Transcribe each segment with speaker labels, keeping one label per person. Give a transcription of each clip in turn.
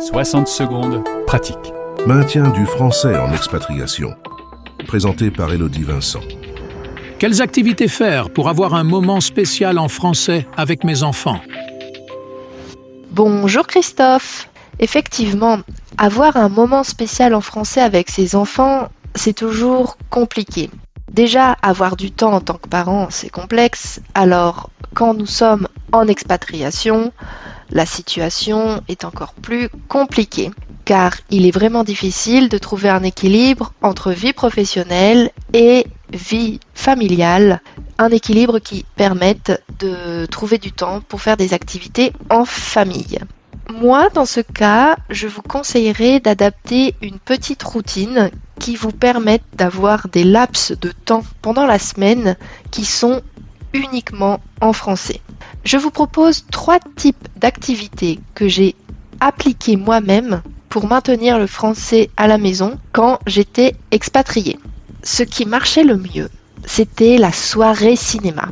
Speaker 1: 60 secondes, pratique.
Speaker 2: Maintien du français en expatriation. Présenté par Elodie Vincent.
Speaker 3: Quelles activités faire pour avoir un moment spécial en français avec mes enfants?
Speaker 4: Bonjour Christophe. Effectivement, avoir un moment spécial en français avec ses enfants, c'est toujours compliqué. Déjà, avoir du temps en tant que parent, c'est complexe. Alors, quand nous sommes en expatriation, la situation est encore plus compliquée car il est vraiment difficile de trouver un équilibre entre vie professionnelle et vie familiale, un équilibre qui permette de trouver du temps pour faire des activités en famille. Moi, dans ce cas, je vous conseillerais d'adapter une petite routine qui vous permette d'avoir des laps de temps pendant la semaine qui sont uniquement en français. Je vous propose trois types d'activités que j'ai appliquées moi-même pour maintenir le français à la maison quand j'étais expatriée. Ce qui marchait le mieux, c'était la soirée cinéma.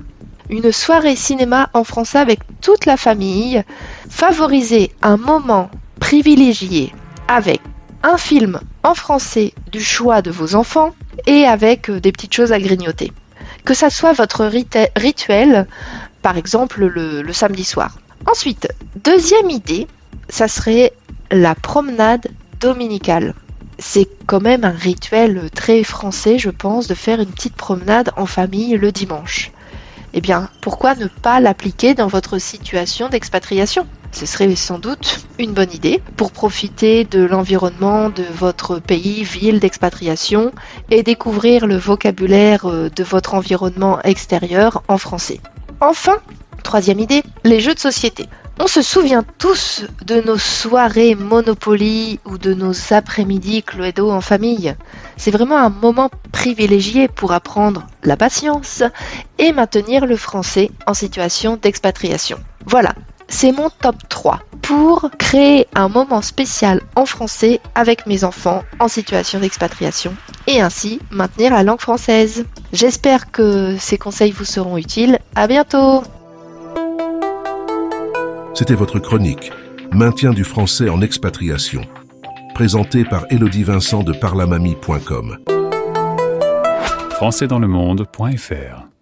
Speaker 4: Une soirée cinéma en français avec toute la famille, favoriser un moment privilégié avec un film en français du choix de vos enfants et avec des petites choses à grignoter. Que ça soit votre rituel, par exemple le, samedi soir. Ensuite, deuxième idée, ça serait la promenade dominicale. C'est quand même un rituel très français, je pense, de faire une petite promenade en famille le dimanche. Eh bien, pourquoi ne pas l'appliquer dans votre situation d'expatriation? Ce serait sans doute une bonne idée pour profiter de l'environnement de votre pays, ville d'expatriation et découvrir le vocabulaire euh, de votre environnement extérieur en français. Enfin, troisième idée, les jeux de société. On se souvient tous de nos soirées Monopoly ou de nos après-midi Cluedo en famille. C'est vraiment un moment privilégié pour apprendre la patience et maintenir le français en situation d'expatriation. Voilà, c'est mon top 3 pour créer un moment spécial en français avec mes enfants en situation d'expatriation et ainsi maintenir la langue française. J'espère que ces conseils vous seront utiles. À bientôt!
Speaker 2: C'était votre chronique Maintien du français en expatriation, présentée par Elodie Vincent de parlamamie.com.
Speaker 1: Françaisdanslemonde.fr